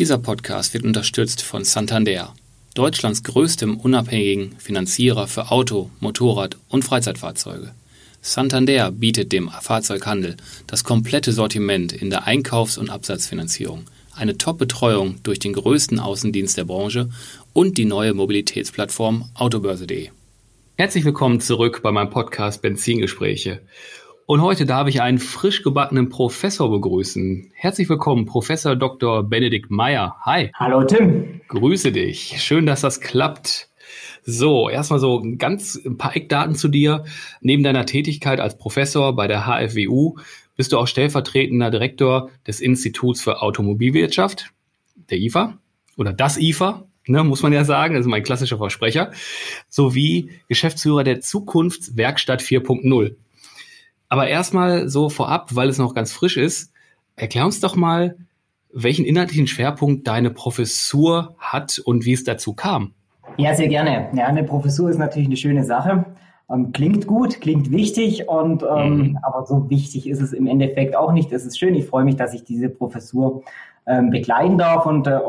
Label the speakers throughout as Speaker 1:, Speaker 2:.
Speaker 1: Dieser Podcast wird unterstützt von Santander, Deutschlands größtem unabhängigen Finanzierer für Auto, Motorrad und Freizeitfahrzeuge. Santander bietet dem Fahrzeughandel das komplette Sortiment in der Einkaufs- und Absatzfinanzierung, eine Top-Betreuung durch den größten Außendienst der Branche und die neue Mobilitätsplattform autobörse.de. Herzlich willkommen zurück bei meinem Podcast Benzingespräche. Und heute darf ich einen frisch gebackenen Professor begrüßen. Herzlich willkommen, Professor Dr. Benedikt Meyer. Hi.
Speaker 2: Hallo Tim.
Speaker 1: Grüße dich. Schön, dass das klappt. So, erstmal so ganz ein paar Eckdaten zu dir. Neben deiner Tätigkeit als Professor bei der HFWU bist du auch stellvertretender Direktor des Instituts für Automobilwirtschaft, der IFA oder das IFA, ne, muss man ja sagen, das ist mein klassischer Versprecher, sowie Geschäftsführer der Zukunftswerkstatt 4.0. Aber erstmal so vorab, weil es noch ganz frisch ist, erklär uns doch mal, welchen inhaltlichen Schwerpunkt deine Professur hat und wie es dazu kam.
Speaker 2: Ja, sehr gerne. Ja, eine Professur ist natürlich eine schöne Sache. Ähm, klingt gut, klingt wichtig und ähm, mhm. aber so wichtig ist es im Endeffekt auch nicht. Es ist schön. Ich freue mich, dass ich diese Professur ähm, begleiten darf und äh,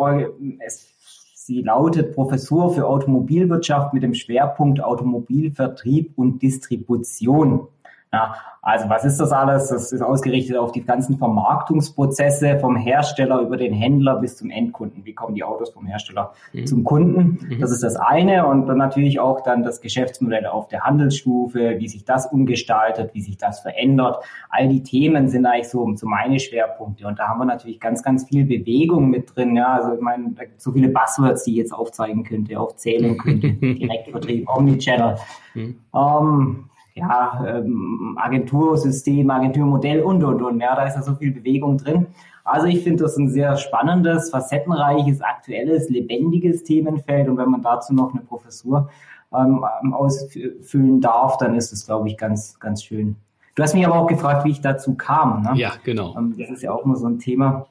Speaker 2: es, sie lautet Professur für Automobilwirtschaft mit dem Schwerpunkt Automobilvertrieb und Distribution. Ja, also was ist das alles? Das ist ausgerichtet auf die ganzen Vermarktungsprozesse vom Hersteller über den Händler bis zum Endkunden. Wie kommen die Autos vom Hersteller mhm. zum Kunden? Mhm. Das ist das eine. Und dann natürlich auch dann das Geschäftsmodell auf der Handelsstufe, wie sich das umgestaltet, wie sich das verändert. All die Themen sind eigentlich so, so meine Schwerpunkte. Und da haben wir natürlich ganz, ganz viel Bewegung mit drin. Ja, also ich meine, da gibt so viele Buzzwords, die ich jetzt aufzeigen könnte, aufzählen könnte. Direktvertrieb, Omnichannel. Mhm. Ähm, ja, ähm, Agentursystem, Agenturmodell und, und, und. Ja, da ist ja so viel Bewegung drin. Also ich finde das ein sehr spannendes, facettenreiches, aktuelles, lebendiges Themenfeld. Und wenn man dazu noch eine Professur ähm, ausfüllen darf, dann ist es, glaube ich, ganz, ganz schön. Du hast mich aber auch gefragt, wie ich dazu kam. Ne?
Speaker 1: Ja, genau.
Speaker 2: Ähm, das ist ja auch immer so ein Thema.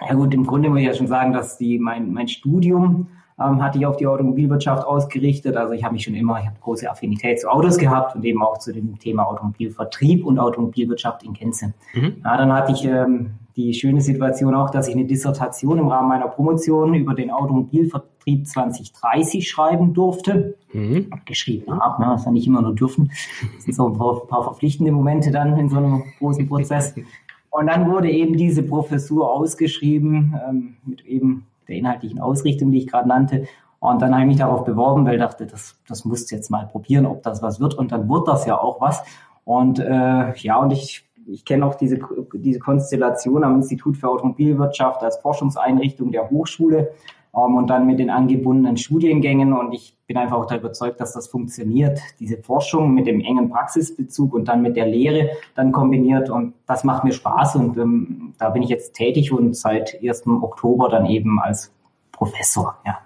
Speaker 2: Ja gut, im Grunde muss ich ja schon sagen, dass die mein, mein Studium ähm, hatte ich auf die Automobilwirtschaft ausgerichtet. Also ich habe mich schon immer, ich habe große Affinität zu Autos gehabt und eben auch zu dem Thema Automobilvertrieb und Automobilwirtschaft in Gänze. Mhm. Ja, dann hatte ich ähm, die schöne Situation auch, dass ich eine Dissertation im Rahmen meiner Promotion über den Automobilvertrieb 2030 schreiben durfte. Mhm. Geschrieben habe, ne? das ja nicht immer nur dürfen. Das sind so ein paar, paar verpflichtende Momente dann in so einem großen Prozess. Und dann wurde eben diese Professur ausgeschrieben ähm, mit eben der inhaltlichen Ausrichtung, die ich gerade nannte. Und dann habe ich mich darauf beworben, weil ich dachte, das, das musst du jetzt mal probieren, ob das was wird. Und dann wird das ja auch was. Und äh, ja, und ich, ich kenne auch diese, diese Konstellation am Institut für Automobilwirtschaft als Forschungseinrichtung der Hochschule ähm, und dann mit den angebundenen Studiengängen. Und ich bin einfach auch da überzeugt, dass das funktioniert. Diese Forschung mit dem engen Praxisbezug und dann mit der Lehre dann kombiniert. Und das macht mir Spaß. Und ähm, da bin ich jetzt tätig und seit 1. Oktober dann eben als Professor, ja.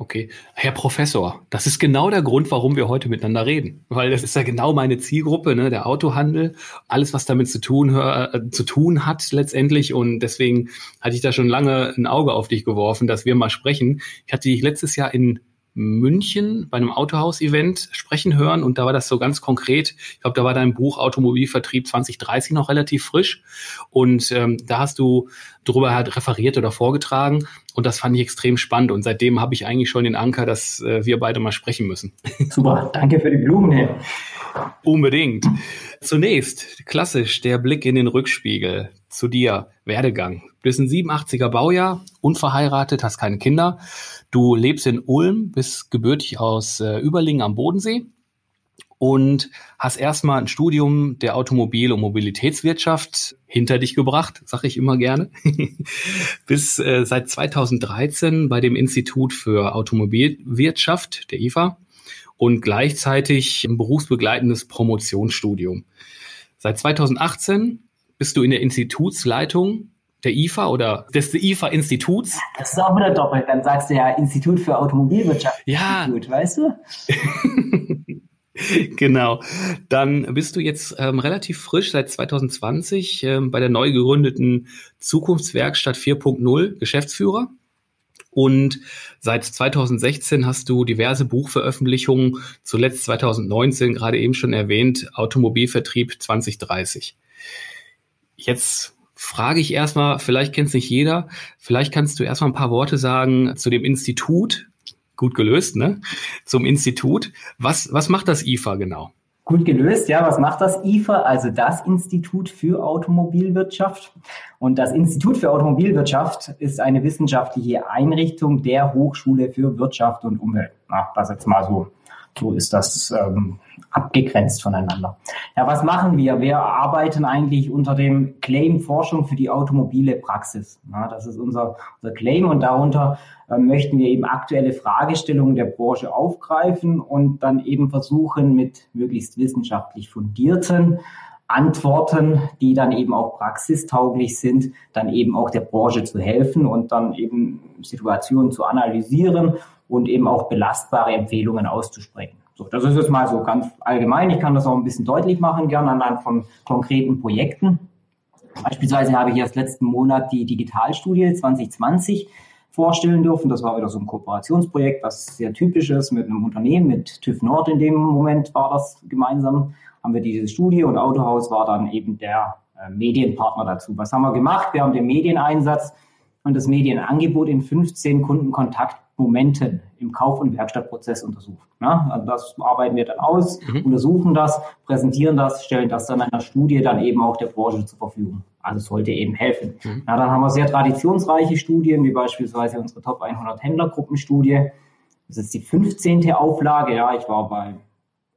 Speaker 1: Okay, Herr Professor, das ist genau der Grund, warum wir heute miteinander reden, weil das ist ja genau meine Zielgruppe, ne, der Autohandel, alles was damit zu tun äh, zu tun hat letztendlich. Und deswegen hatte ich da schon lange ein Auge auf dich geworfen, dass wir mal sprechen. Ich hatte dich letztes Jahr in München bei einem Autohaus-Event sprechen hören und da war das so ganz konkret. Ich glaube, da war dein Buch Automobilvertrieb 2030 noch relativ frisch und ähm, da hast du darüber halt referiert oder vorgetragen und das fand ich extrem spannend und seitdem habe ich eigentlich schon den Anker, dass äh, wir beide mal sprechen müssen.
Speaker 2: Super, danke für die Blumen.
Speaker 1: Unbedingt. Zunächst, klassisch, der Blick in den Rückspiegel. Zu dir, Werdegang. Du bist ein 87er Baujahr, unverheiratet, hast keine Kinder. Du lebst in Ulm, bist gebürtig aus äh, Überlingen am Bodensee und hast erstmal ein Studium der Automobil- und Mobilitätswirtschaft hinter dich gebracht, sage ich immer gerne, bis äh, seit 2013 bei dem Institut für Automobilwirtschaft, der IFA, und gleichzeitig ein berufsbegleitendes Promotionsstudium. Seit 2018 bist du in der Institutsleitung der IFA oder des IFA-Instituts.
Speaker 2: Das ist auch wieder doppelt. Dann sagst du ja Institut für Automobilwirtschaft.
Speaker 1: Ja.
Speaker 2: Institut, weißt du?
Speaker 1: genau. Dann bist du jetzt ähm, relativ frisch seit 2020 ähm, bei der neu gegründeten Zukunftswerkstatt 4.0 Geschäftsführer. Und seit 2016 hast du diverse Buchveröffentlichungen, zuletzt 2019 gerade eben schon erwähnt, Automobilvertrieb 2030. Jetzt frage ich erstmal, vielleicht kennt es nicht jeder, vielleicht kannst du erstmal ein paar Worte sagen zu dem Institut. Gut gelöst, ne? Zum Institut. Was, was macht das IFA genau?
Speaker 2: Gut gelöst, ja. Was macht das IFA? Also das Institut für Automobilwirtschaft. Und das Institut für Automobilwirtschaft ist eine wissenschaftliche Einrichtung der Hochschule für Wirtschaft und Umwelt. Na, das jetzt mal so. So ist das ähm, abgegrenzt voneinander. Ja, was machen wir? Wir arbeiten eigentlich unter dem Claim Forschung für die automobile Praxis. Ja, das ist unser, unser Claim und darunter äh, möchten wir eben aktuelle Fragestellungen der Branche aufgreifen und dann eben versuchen mit möglichst wissenschaftlich fundierten Antworten, die dann eben auch praxistauglich sind, dann eben auch der Branche zu helfen und dann eben Situationen zu analysieren und eben auch belastbare Empfehlungen auszusprechen. So, das ist jetzt mal so ganz allgemein. Ich kann das auch ein bisschen deutlich machen, gerne anhand von konkreten Projekten. Beispielsweise habe ich erst letzten Monat die Digitalstudie 2020 vorstellen dürfen. Das war wieder so ein Kooperationsprojekt, was sehr typisch ist mit einem Unternehmen, mit TÜV Nord in dem Moment war das gemeinsam, haben wir diese Studie und Autohaus war dann eben der äh, Medienpartner dazu. Was haben wir gemacht? Wir haben den Medieneinsatz und das Medienangebot in 15 Kundenkontaktmomenten im Kauf- und Werkstattprozess untersucht. Ja, also das arbeiten wir dann aus, mhm. untersuchen das, präsentieren das, stellen das dann in einer Studie dann eben auch der Branche zur Verfügung. Also sollte eben helfen. Mhm. Ja, dann haben wir sehr traditionsreiche Studien, wie beispielsweise unsere Top 100 Händlergruppenstudie. Das ist die 15. Auflage. Ja, ich war bei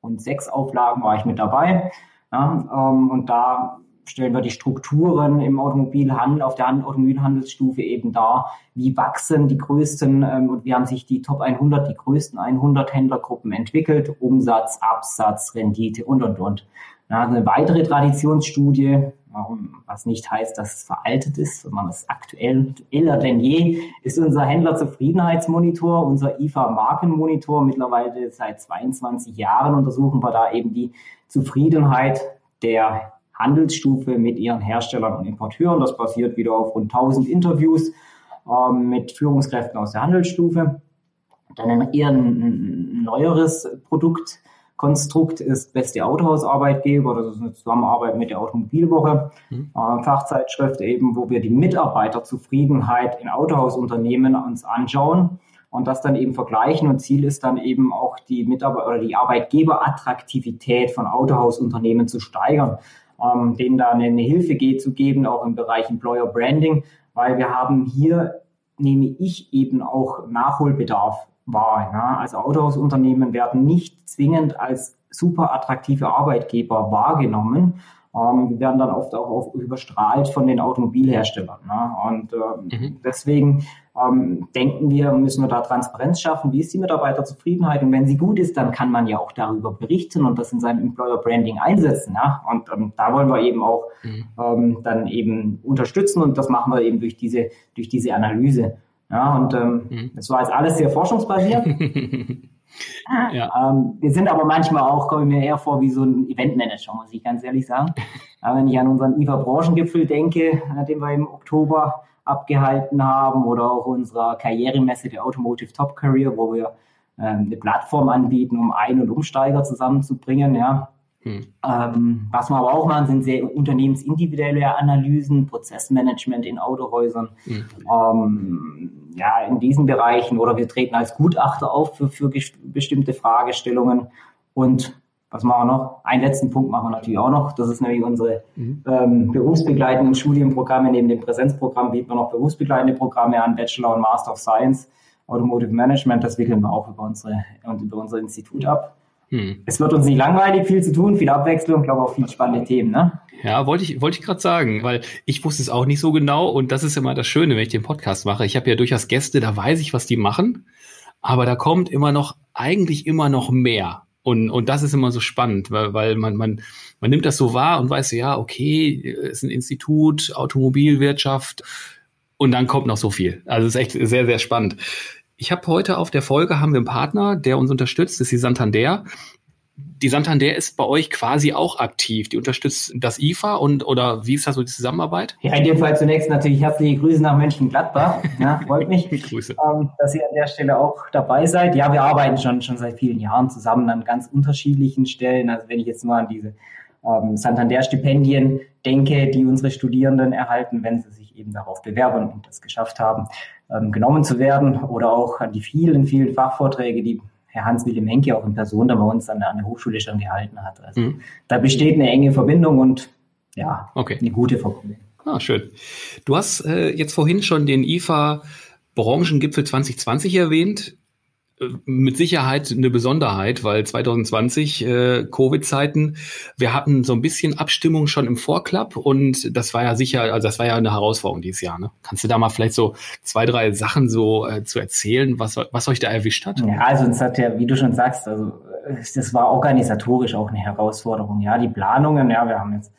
Speaker 2: rund sechs Auflagen war ich mit dabei. Ja, ähm, und da stellen wir die Strukturen im Automobilhandel, auf der Automobilhandelsstufe eben dar. Wie wachsen die größten ähm, und wie haben sich die Top 100, die größten 100 Händlergruppen entwickelt? Umsatz, Absatz, Rendite und, und, und. Ja, eine weitere Traditionsstudie, was nicht heißt, dass es veraltet ist, sondern es ist aktuell, iller denn je, ist unser Händlerzufriedenheitsmonitor, unser IFA-Markenmonitor. Mittlerweile seit 22 Jahren untersuchen wir da eben die Zufriedenheit der Handelsstufe mit ihren Herstellern und Importeuren. Das basiert wieder auf rund 1000 Interviews ähm, mit Führungskräften aus der Handelsstufe. Dann ein eher ein neueres Produktkonstrukt ist Beste Autohausarbeitgeber. Das ist eine Zusammenarbeit mit der Automobilwoche, mhm. äh, Fachzeitschrift eben, wo wir die Mitarbeiterzufriedenheit in Autohausunternehmen uns anschauen und das dann eben vergleichen. Und Ziel ist dann eben auch die Mitarbeiter oder die Arbeitgeberattraktivität von Autohausunternehmen zu steigern ähm, denen da eine, eine Hilfe geht, zu geben, auch im Bereich Employer Branding, weil wir haben hier, nehme ich eben auch Nachholbedarf wahr. Ja? Also Autohausunternehmen werden nicht zwingend als super attraktive Arbeitgeber wahrgenommen, ähm, die werden dann oft auch, auch überstrahlt von den Automobilherstellern. Ne? Und äh, mhm. deswegen ähm, denken wir, müssen wir da Transparenz schaffen. Wie ist die Mitarbeiterzufriedenheit? Und wenn sie gut ist, dann kann man ja auch darüber berichten und das in seinem Employer Branding einsetzen. Ja? Und ähm, da wollen wir eben auch mhm. ähm, dann eben unterstützen und das machen wir eben durch diese, durch diese Analyse. Ja, und ähm, mhm. das war jetzt alles sehr forschungsbasiert. Ja. Ähm, wir sind aber manchmal auch, kommen mir eher vor wie so ein Eventmanager, muss ich ganz ehrlich sagen. Aber wenn ich an unseren IFA-Branchengipfel denke, äh, den wir im Oktober abgehalten haben, oder auch unserer Karrieremesse der Automotive Top Career, wo wir ähm, eine Plattform anbieten, um Ein- und Umsteiger zusammenzubringen, ja. Hm. Ähm, was wir aber auch machen, sind sehr unternehmensindividuelle Analysen, Prozessmanagement in Autohäusern. Hm. Ähm, ja, in diesen Bereichen oder wir treten als Gutachter auf für, für bestimmte Fragestellungen. Und was machen wir noch? Einen letzten Punkt machen wir natürlich auch noch. Das ist nämlich unsere mhm. ähm, berufsbegleitenden Studienprogramme. Neben dem Präsenzprogramm bieten wir noch berufsbegleitende Programme an, Bachelor und Master of Science, Automotive Management. Das wickeln wir auch über, unsere, über unser Institut ab. Hm. Es wird uns nicht langweilig, viel zu tun, viel Abwechslung, glaube auch viele spannende Themen, ne?
Speaker 1: Ja, wollte ich, wollte ich gerade sagen, weil ich wusste es auch nicht so genau und das ist immer das Schöne, wenn ich den Podcast mache. Ich habe ja durchaus Gäste, da weiß ich, was die machen, aber da kommt immer noch, eigentlich immer noch mehr. Und, und das ist immer so spannend, weil, weil man, man, man nimmt das so wahr und weiß, ja, okay, es ist ein Institut, Automobilwirtschaft und dann kommt noch so viel. Also es ist echt sehr, sehr spannend. Ich habe heute auf der Folge haben wir einen Partner, der uns unterstützt, das ist die Santander die Santander ist bei euch quasi auch aktiv. Die unterstützt das IFA und oder wie ist da so die Zusammenarbeit?
Speaker 2: Ja, in dem Fall zunächst natürlich herzliche Grüße nach Mönchengladbach. Ja, freut mich, Grüße. Ähm, dass ihr an der Stelle auch dabei seid. Ja, wir arbeiten schon, schon seit vielen Jahren zusammen an ganz unterschiedlichen Stellen. Also wenn ich jetzt nur an diese ähm, Santander-Stipendien denke, die unsere Studierenden erhalten, wenn sie sich eben darauf bewerben und das geschafft haben, ähm, genommen zu werden oder auch an die vielen, vielen Fachvorträge, die Herr Hans-Wilhelm Henke auch in Person da bei uns an der, an der Hochschule schon gehalten hat. Also mhm. da besteht eine enge Verbindung und ja, okay. eine gute Verbindung.
Speaker 1: Ah, schön. Du hast äh, jetzt vorhin schon den IFA Branchengipfel 2020 erwähnt mit Sicherheit eine Besonderheit, weil 2020 äh, Covid-Zeiten, wir hatten so ein bisschen Abstimmung schon im Vorklapp und das war ja sicher, also das war ja eine Herausforderung dieses Jahr. Ne? Kannst du da mal vielleicht so zwei, drei Sachen so äh, zu erzählen, was, was euch da erwischt hat?
Speaker 2: Ja, also es hat ja, wie du schon sagst, also das war organisatorisch auch eine Herausforderung. Ja, die Planungen, ja, wir haben jetzt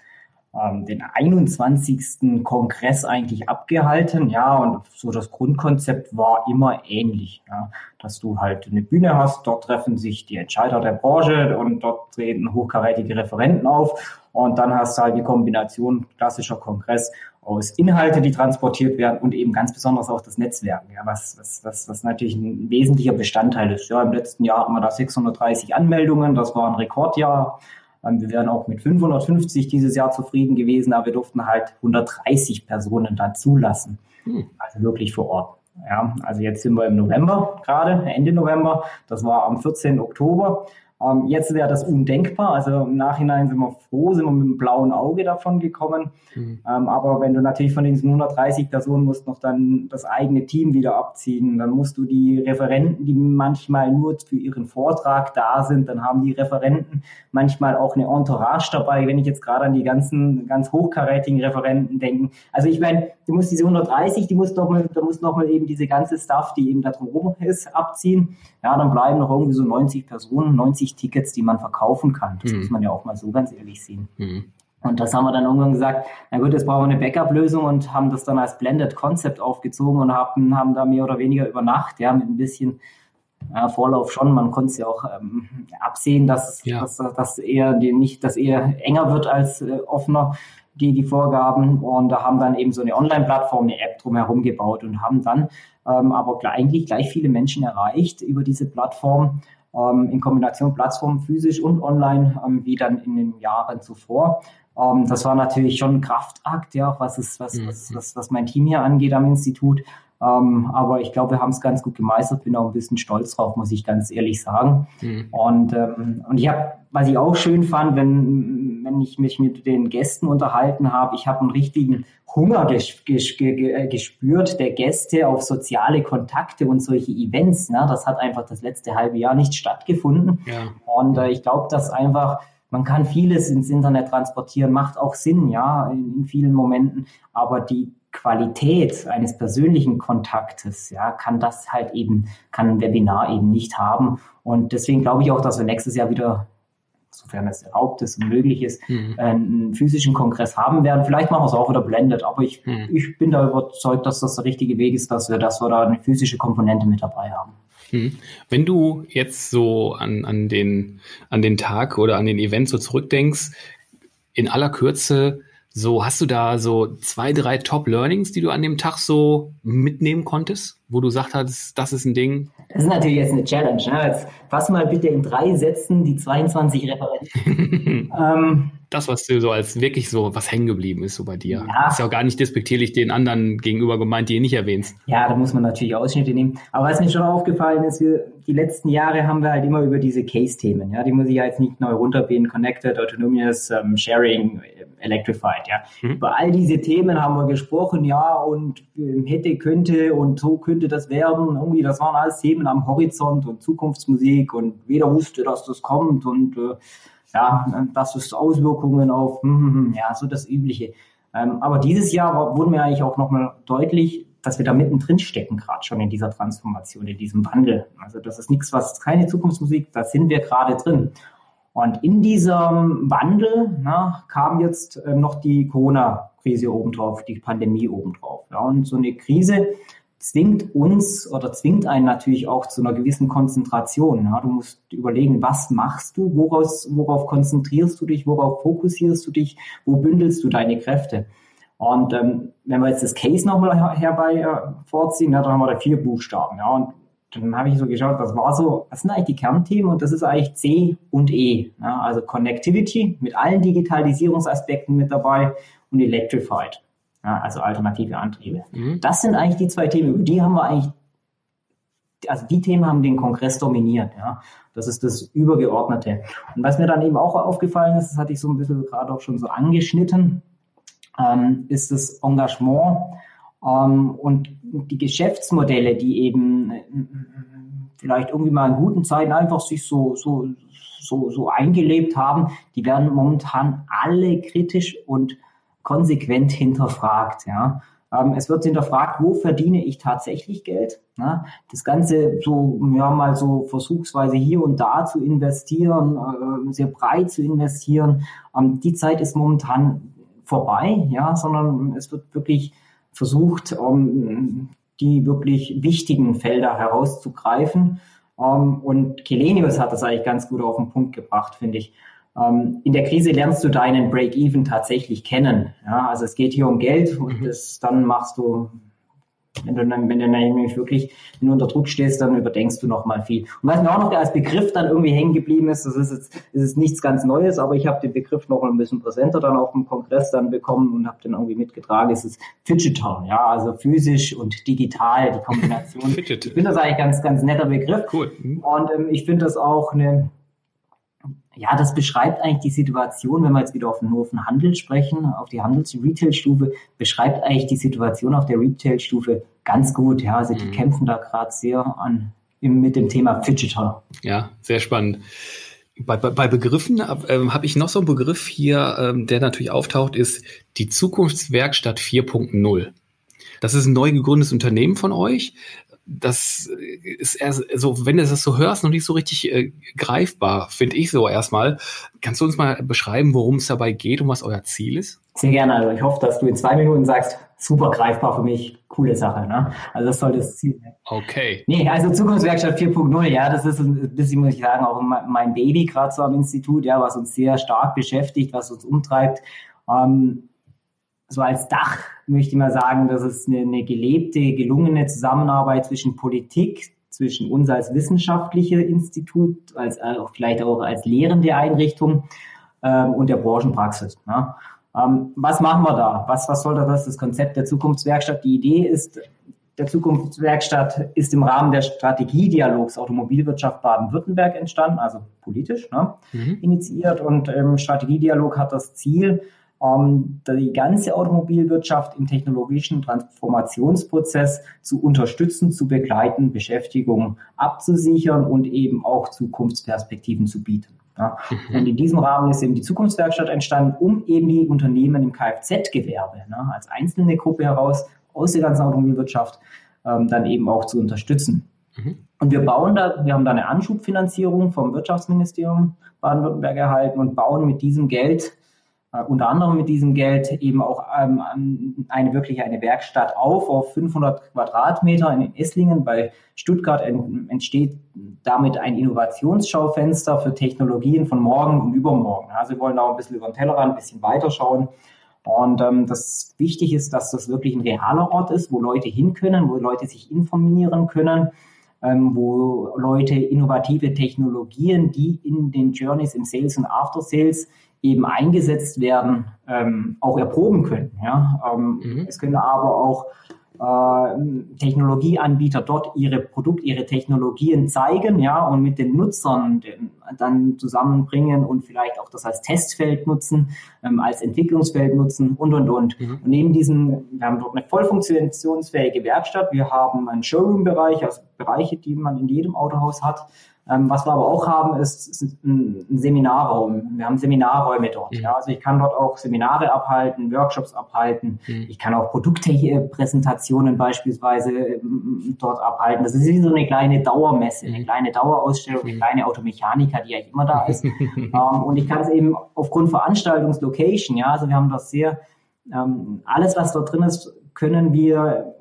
Speaker 2: ähm, den 21. Kongress eigentlich abgehalten. Ja, und so das Grundkonzept war immer ähnlich, ja, dass du halt eine Bühne hast, dort treffen sich die Entscheider der Branche und dort treten hochkarätige Referenten auf und dann hast du halt die Kombination klassischer Kongress aus Inhalte, die transportiert werden und eben ganz besonders auch das Netzwerk, ja, was, was, was, was natürlich ein wesentlicher Bestandteil ist. Ja, im letzten Jahr hatten wir da 630 Anmeldungen, das war ein Rekordjahr. Wir wären auch mit 550 dieses Jahr zufrieden gewesen, aber wir durften halt 130 Personen dann zulassen. Hm. Also wirklich vor Ort. Ja, also jetzt sind wir im November gerade, Ende November. Das war am 14. Oktober. Ähm, jetzt wäre das undenkbar. Also im Nachhinein sind wir froh, sind wir mit einem blauen Auge davon gekommen. Mhm. Ähm, aber wenn du natürlich von diesen 130 Personen musst noch dann das eigene Team wieder abziehen, dann musst du die Referenten, die manchmal nur für ihren Vortrag da sind, dann haben die Referenten manchmal auch eine Entourage dabei, wenn ich jetzt gerade an die ganzen ganz hochkarätigen Referenten denken. Also ich meine, du musst diese 130, die musst noch mal, da musst noch mal eben diese ganze Stuff, die eben da drumherum ist, abziehen. Ja, dann bleiben noch irgendwie so 90 Personen, 90 Tickets, die man verkaufen kann. Das mhm. muss man ja auch mal so ganz ehrlich sehen. Mhm. Und das haben wir dann irgendwann gesagt, na gut, jetzt brauchen wir eine Backup-Lösung und haben das dann als Blended Concept aufgezogen und haben, haben da mehr oder weniger über Nacht, ja, mit ein bisschen ja, Vorlauf schon. Man konnte es ja auch ähm, absehen, dass, ja. dass, dass eher die, nicht, dass eher enger wird als äh, offener die, die Vorgaben und da haben dann eben so eine Online-Plattform, eine App drumherum gebaut und haben dann ähm, aber eigentlich gleich viele Menschen erreicht über diese Plattform in Kombination Plattform physisch und online ähm, wie dann in den Jahren zuvor. Ähm, das war natürlich schon ein Kraftakt, ja, was, ist, was, mhm. was, was, was mein Team hier angeht am Institut. Ähm, aber ich glaube, wir haben es ganz gut gemeistert. Bin auch ein bisschen stolz drauf, muss ich ganz ehrlich sagen. Mhm. Und, ähm, und ich habe, was ich auch schön fand, wenn, wenn ich mich mit den Gästen unterhalten habe, ich habe einen richtigen Hunger ges ges gespürt der Gäste auf soziale Kontakte und solche Events. Ne? Das hat einfach das letzte halbe Jahr nicht stattgefunden. Ja. Und äh, ich glaube, dass einfach man kann vieles ins Internet transportieren, macht auch Sinn, ja, in, in vielen Momenten. Aber die Qualität eines persönlichen Kontaktes, ja, kann das halt eben, kann ein Webinar eben nicht haben. Und deswegen glaube ich auch, dass wir nächstes Jahr wieder, sofern es erlaubt ist und möglich ist, mhm. einen physischen Kongress haben werden. Vielleicht machen wir es auch wieder blendet, aber ich, mhm. ich bin da überzeugt, dass das der richtige Weg ist, dass wir, dass wir da eine physische Komponente mit dabei haben.
Speaker 1: Mhm. Wenn du jetzt so an, an, den, an den Tag oder an den Event so zurückdenkst, in aller Kürze, so, hast du da so zwei, drei Top-Learnings, die du an dem Tag so mitnehmen konntest, wo du gesagt hast, das ist ein Ding?
Speaker 2: Das ist natürlich jetzt eine Challenge. Ne? Jetzt fass mal bitte in drei Sätzen die 22 Referenten.
Speaker 1: ähm, das, was du so als wirklich so, was hängen geblieben ist so bei dir. Ja. Ist ja auch gar nicht despektierlich den anderen gegenüber gemeint, die ihr nicht erwähnst.
Speaker 2: Ja, da muss man natürlich Ausschnitte nehmen. Aber was mir schon aufgefallen ist, wir, die letzten Jahre haben wir halt immer über diese Case-Themen, ja, die muss ich ja jetzt nicht neu runterbeten, Connected, Autonomous, um, Sharing, Electrified, ja. Mhm. Über all diese Themen haben wir gesprochen, ja, und äh, hätte, könnte und so könnte das werden. Irgendwie, das waren alles Themen am Horizont und Zukunftsmusik und jeder wusste, dass das kommt und äh, ja, das ist Auswirkungen auf, hm, ja, so das Übliche. Ähm, aber dieses Jahr wurden wir eigentlich auch nochmal deutlich, dass wir da mittendrin stecken, gerade schon in dieser Transformation, in diesem Wandel. Also das ist nichts, was keine Zukunftsmusik, da sind wir gerade drin. Und in diesem Wandel na, kam jetzt äh, noch die Corona-Krise obendrauf, die Pandemie obendrauf. Ja, und so eine Krise zwingt uns oder zwingt einen natürlich auch zu einer gewissen Konzentration. Ja, du musst überlegen, was machst du, woraus, worauf konzentrierst du dich, worauf fokussierst du dich, wo bündelst du deine Kräfte. Und ähm, wenn wir jetzt das Case nochmal her herbei äh, vorziehen, ja, dann haben wir da vier Buchstaben. Ja, und dann habe ich so geschaut, was war so, was sind eigentlich die Kernthemen? Und das ist eigentlich C und E. Ja, also Connectivity mit allen Digitalisierungsaspekten mit dabei und Electrified ja, also alternative Antriebe. Mhm. Das sind eigentlich die zwei Themen, über die haben wir eigentlich, also die Themen haben den Kongress dominiert, ja. Das ist das Übergeordnete. Und was mir dann eben auch aufgefallen ist, das hatte ich so ein bisschen gerade auch schon so angeschnitten, ähm, ist das Engagement ähm, und die Geschäftsmodelle, die eben äh, vielleicht irgendwie mal in guten Zeiten einfach sich so, so, so, so eingelebt haben, die werden momentan alle kritisch und konsequent hinterfragt. Ja. Ähm, es wird hinterfragt, wo verdiene ich tatsächlich Geld? Ja. Das Ganze so, ja, mal so versuchsweise hier und da zu investieren, äh, sehr breit zu investieren. Ähm, die Zeit ist momentan vorbei, ja, sondern es wird wirklich versucht, um, die wirklich wichtigen Felder herauszugreifen. Um, und Kelenius hat das eigentlich ganz gut auf den Punkt gebracht, finde ich. Ähm, in der Krise lernst du deinen Break-Even tatsächlich kennen. Ja, also es geht hier um Geld und mhm. das, dann machst du, wenn du, wenn du nämlich wirklich wenn du unter Druck stehst, dann überdenkst du noch mal viel. Und was mir auch noch als Begriff dann irgendwie hängen geblieben ist, das ist jetzt das ist nichts ganz Neues, aber ich habe den Begriff noch ein bisschen präsenter dann auf dem Kongress dann bekommen und habe den irgendwie mitgetragen. Es ist Fidgetal, ja, also physisch und digital, die Kombination. ich finde das eigentlich ganz, ganz netter Begriff. Cool. Mhm. Und ähm, ich finde das auch eine ja, das beschreibt eigentlich die Situation, wenn wir jetzt wieder auf, nur auf den Handel sprechen, auf die Handels-Retail-Stufe, beschreibt eigentlich die Situation auf der Retail-Stufe ganz gut. Ja, also die mhm. kämpfen da gerade sehr an, mit dem Thema Fidgeter.
Speaker 1: Ja, sehr spannend. Bei, bei, bei Begriffen äh, habe ich noch so einen Begriff hier, ähm, der natürlich auftaucht, ist die Zukunftswerkstatt 4.0. Das ist ein neu gegründetes Unternehmen von euch das ist eher so, wenn du das so hörst, noch nicht so richtig äh, greifbar, finde ich so erstmal. Kannst du uns mal beschreiben, worum es dabei geht und was euer Ziel ist?
Speaker 2: Sehr gerne. Also ich hoffe, dass du in zwei Minuten sagst, super greifbar für mich, coole Sache. Ne? Also das soll das Ziel sein.
Speaker 1: Okay.
Speaker 2: Nee, also Zukunftswerkstatt 4.0, ja, das ist ein bisschen, muss ich sagen, auch mein Baby gerade so am Institut, ja, was uns sehr stark beschäftigt, was uns umtreibt. Ähm, so als Dach möchte ich mal sagen, dass es eine, eine gelebte, gelungene Zusammenarbeit zwischen Politik, zwischen uns als wissenschaftliche Institut, als auch vielleicht auch als lehrende Einrichtung ähm, und der Branchenpraxis. Ne? Ähm, was machen wir da? Was, was soll das? Das Konzept der Zukunftswerkstatt. Die Idee ist, der Zukunftswerkstatt ist im Rahmen der Strategiedialogs Automobilwirtschaft Baden-Württemberg entstanden, also politisch ne, mhm. initiiert. Und ähm, Strategiedialog hat das Ziel, ähm, die ganze Automobilwirtschaft im technologischen Transformationsprozess zu unterstützen, zu begleiten, Beschäftigung abzusichern und eben auch Zukunftsperspektiven zu bieten. Ja. Mhm. Und in diesem Rahmen ist eben die Zukunftswerkstatt entstanden, um eben die Unternehmen im Kfz-Gewerbe ne, als einzelne Gruppe heraus aus der ganzen Automobilwirtschaft ähm, dann eben auch zu unterstützen. Mhm. Und wir bauen da, wir haben da eine Anschubfinanzierung vom Wirtschaftsministerium Baden-Württemberg erhalten und bauen mit diesem Geld unter anderem mit diesem Geld eben auch ähm, eine wirklich eine Werkstatt auf auf 500 Quadratmeter in Esslingen bei Stuttgart entsteht damit ein Innovationsschaufenster für Technologien von morgen und übermorgen. Also wir wollen auch ein bisschen über den Tellerrand ein bisschen weiterschauen. Und ähm, das wichtig ist, dass das wirklich ein realer Ort ist, wo Leute hin können, wo Leute sich informieren können, ähm, wo Leute innovative Technologien, die in den Journeys im Sales und After Sales eben eingesetzt werden, ähm, auch erproben können. Ja? Ähm, mhm. Es können aber auch äh, Technologieanbieter dort ihre Produkte, ihre Technologien zeigen, ja, und mit den Nutzern den, dann zusammenbringen und vielleicht auch das als Testfeld nutzen, ähm, als Entwicklungsfeld nutzen und und und. Mhm. Und neben diesem, wir haben dort eine voll funktionsfähige Werkstatt, wir haben einen Showroom-Bereich, also Bereiche, die man in jedem Autohaus hat, Ähm, was wir aber auch haben, ist, ist ein, ein, Seminarraum. Wir haben Seminarräume dort. Mhm. Ja, also ich kann dort auch Seminare abhalten, Workshops abhalten. Mhm. Ich kann auch Produktpräsentationen beispielsweise ähm, dort abhalten. Das ist wie so eine kleine Dauermesse, eine mhm. kleine Dauerausstellung, eine mhm. kleine Automechaniker, die eigentlich immer da ist. ähm, und ich kann es eben aufgrund Veranstaltungslocation, ja, also wir haben das sehr, ähm, alles was dort drin ist, können wir